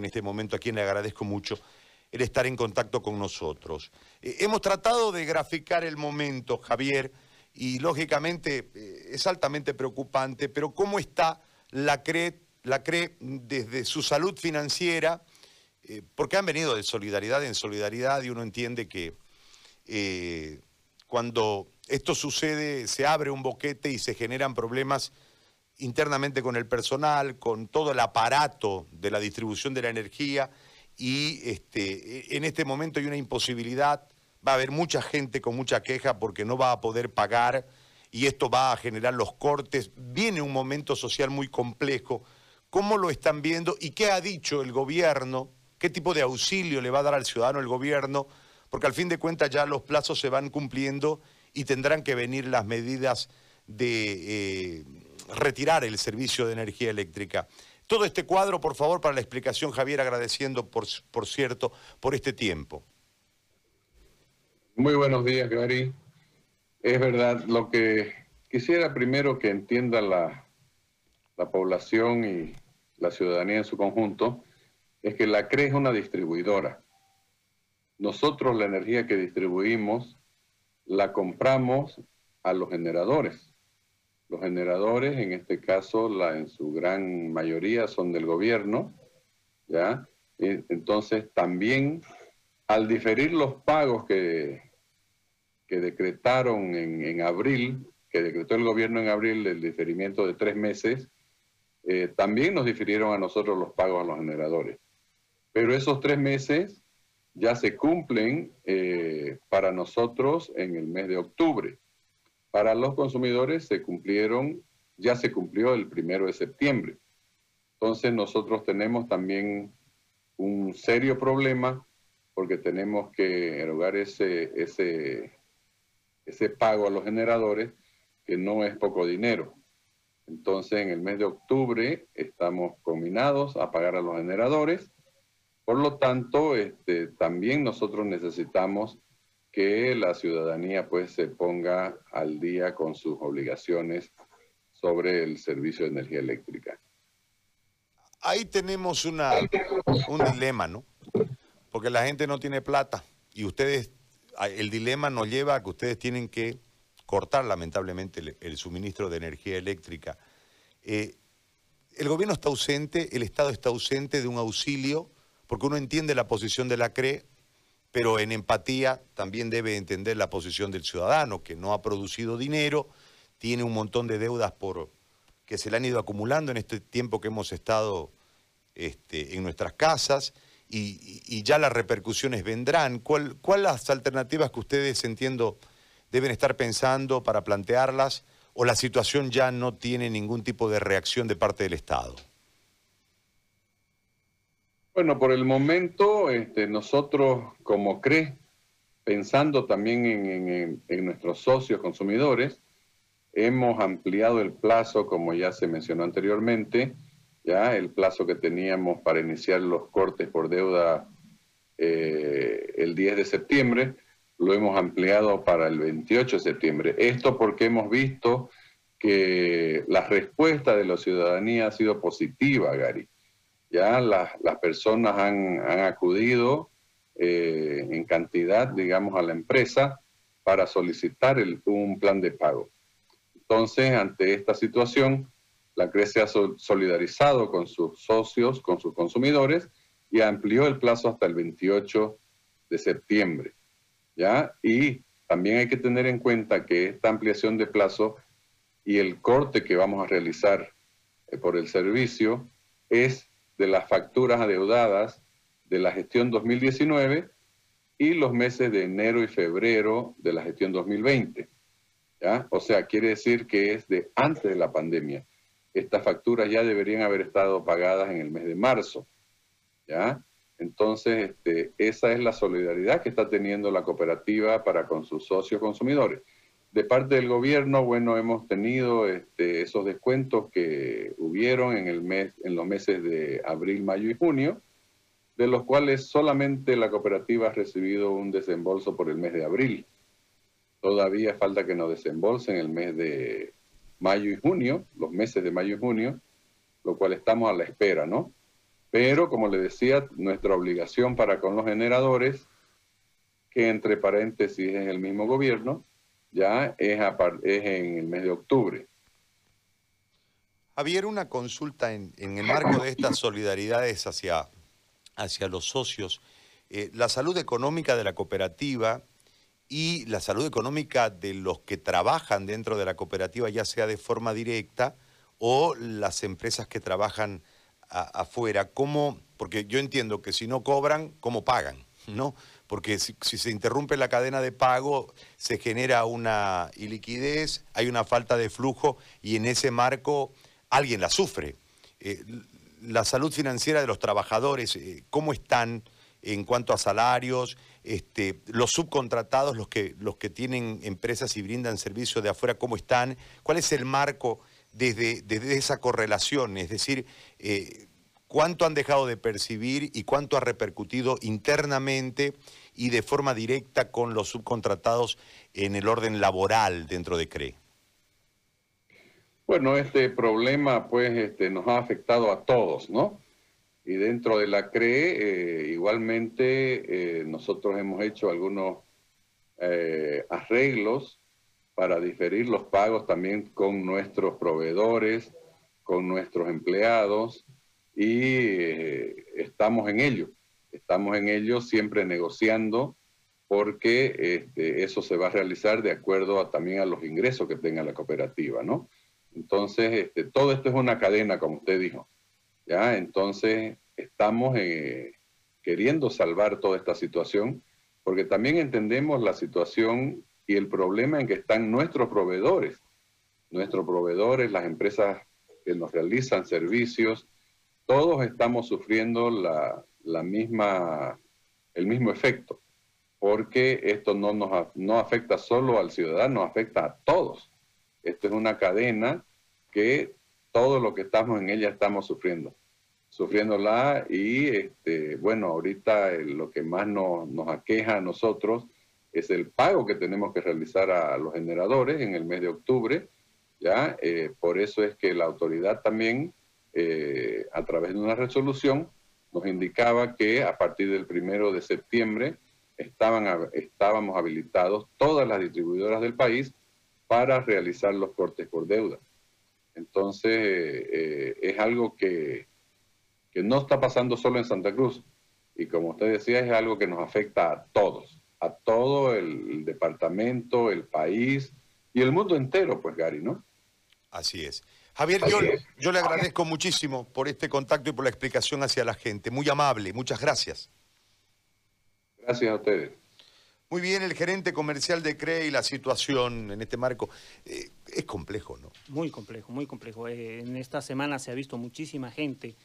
en este momento, a quien le agradezco mucho el estar en contacto con nosotros. Eh, hemos tratado de graficar el momento, Javier, y lógicamente eh, es altamente preocupante, pero ¿cómo está la CRE, la CRE desde su salud financiera? Eh, porque han venido de solidaridad en solidaridad y uno entiende que cuando esto sucede se abre un boquete y se generan problemas internamente con el personal, con todo el aparato de la distribución de la energía y este, en este momento hay una imposibilidad, va a haber mucha gente con mucha queja porque no va a poder pagar y esto va a generar los cortes, viene un momento social muy complejo. ¿Cómo lo están viendo y qué ha dicho el gobierno? ¿Qué tipo de auxilio le va a dar al ciudadano el gobierno? Porque al fin de cuentas ya los plazos se van cumpliendo y tendrán que venir las medidas de eh, retirar el servicio de energía eléctrica. Todo este cuadro, por favor, para la explicación, Javier, agradeciendo, por, por cierto, por este tiempo. Muy buenos días, Gary. Es verdad, lo que quisiera primero que entienda la, la población y la ciudadanía en su conjunto es que la CRE es una distribuidora. Nosotros la energía que distribuimos la compramos a los generadores. Los generadores, en este caso, la, en su gran mayoría son del gobierno, ¿ya? Entonces, también al diferir los pagos que, que decretaron en, abril, que decretó el gobierno en abril el diferimiento de tres meses, eh, también nos difirieron a nosotros los pagos a los generadores. Pero esos tres meses ya se cumplen eh, para nosotros en el mes de octubre. Para los consumidores se cumplieron, ya se cumplió el primero de septiembre. Entonces nosotros tenemos también un serio problema porque tenemos que erogar ese, ese, ese pago a los generadores, que no es poco dinero. Entonces, en el mes de octubre estamos combinados a pagar a los generadores. Por lo tanto, este, también nosotros necesitamos que la ciudadanía pues se ponga al día con sus obligaciones sobre el servicio de energía eléctrica. Ahí tenemos una, un dilema, ¿no? Porque la gente no tiene plata y ustedes, el dilema nos lleva a que ustedes tienen que cortar lamentablemente el, suministro de energía eléctrica. Eh, el gobierno está ausente, el Estado está ausente de un auxilio, porque uno entiende la posición de la CRE, pero en empatía también debe entender la posición del ciudadano, que no ha producido dinero, tiene un montón de deudas por, que se le han ido acumulando en este tiempo que hemos estado este, en nuestras casas y, ya las repercusiones vendrán. ¿Cuáles ¿Cuál las alternativas que ustedes, entiendo, deben estar pensando para plantearlas o la situación ya no tiene ningún tipo de reacción de parte del Estado? Bueno, por el momento este, nosotros como CRE, pensando también en, nuestros socios consumidores, hemos ampliado el plazo, como ya se mencionó anteriormente, ya el plazo que teníamos para iniciar los cortes por deuda eh, el 10 de septiembre, lo hemos ampliado para el 28 de septiembre. Esto porque hemos visto que la respuesta de la ciudadanía ha sido positiva, Gary ya las, personas han, acudido eh, en cantidad, digamos, a la empresa para solicitar un plan de pago. Entonces, ante esta situación, la CRE se ha solidarizado con sus socios, con sus consumidores, y amplió el plazo hasta el 28 de septiembre. ¿ya? Y también hay que tener en cuenta que esta ampliación de plazo y el corte que vamos a realizar eh, por el servicio es de las facturas adeudadas de la gestión 2019 y los meses de enero y febrero de la gestión 2020. ¿ya? O sea, quiere decir que es de antes de la pandemia. Estas facturas ya deberían haber estado pagadas en el mes de marzo. ¿ya? Entonces, este, esa es la solidaridad que está teniendo la cooperativa para con sus socios consumidores. De parte del gobierno, bueno, hemos tenido este, esos descuentos que hubieron en, el mes, en los meses de abril, mayo y junio, de los cuales solamente la cooperativa ha recibido un desembolso por el mes de abril. Todavía falta que nos desembolsen el mes de mayo y junio, los meses de mayo y junio, lo cual estamos a la espera, ¿no? Pero, como le decía, nuestra obligación para con los generadores, que entre paréntesis es el mismo gobierno, ya es, es en el mes de octubre. Javier, una consulta en, el marco de estas solidaridades hacia, hacia los socios. Eh, la salud económica de la cooperativa y la salud económica de los que trabajan dentro de la cooperativa, ya sea de forma directa o las empresas que trabajan afuera, ¿cómo? Porque yo entiendo que si no cobran, ¿cómo pagan? ¿No? Porque si, se interrumpe la cadena de pago, se genera una iliquidez, hay una falta de flujo y en ese marco alguien la sufre. Eh, la salud financiera de los trabajadores, eh, ¿cómo están en cuanto a salarios? Este, los subcontratados, los que, los que tienen empresas y brindan servicios de afuera, ¿cómo están? ¿Cuál es el marco desde, desde esa correlación? Es decir, eh, ¿cuánto han dejado de percibir y cuánto ha repercutido internamente y de forma directa con los subcontratados en el orden laboral dentro de CRE? Bueno, este problema pues este, nos ha afectado a todos, ¿no? Y dentro de la CRE, eh, igualmente, eh, nosotros hemos hecho algunos eh, arreglos para diferir los pagos también con nuestros proveedores, con nuestros empleados, y estamos en ello. Estamos en ello siempre negociando porque este, eso se va a realizar de acuerdo también a los ingresos que tenga la cooperativa, ¿no? Entonces, este, todo esto es una cadena, como usted dijo. ¿ya? Entonces, estamos eh, queriendo salvar toda esta situación, porque también entendemos la situación y el problema en que están nuestros proveedores. Nuestros proveedores, las empresas que nos realizan servicios, todos estamos sufriendo la, la misma, el mismo efecto, porque esto no, nos, no afecta solo al ciudadano, afecta a todos. Esto es una cadena que todo lo que estamos en ella estamos sufriendo sufriéndola y este, bueno, ahorita lo que más nos, nos, aqueja a nosotros es el pago que tenemos que realizar a los generadores en el mes de octubre, ¿ya? Eh, por eso es que la autoridad también, eh, a través de una resolución, nos indicaba que a partir del primero de septiembre estaban, estábamos habilitados todas las distribuidoras del país para realizar los cortes por deuda. Entonces, eh, es algo que, que no está pasando solo en Santa Cruz. Y como usted decía, es algo que nos afecta a todos, a todo el, departamento, el país y el mundo entero, pues Gary, ¿no? Así es. Javier, yo, le agradezco muchísimo por este contacto y por la explicación hacia la gente. Muy amable, muchas gracias. Gracias a ustedes. Muy bien, el gerente comercial de CRE y la situación en este marco. Eh, es complejo, ¿no? Muy complejo, muy complejo. Eh, en esta semana se ha visto muchísima gente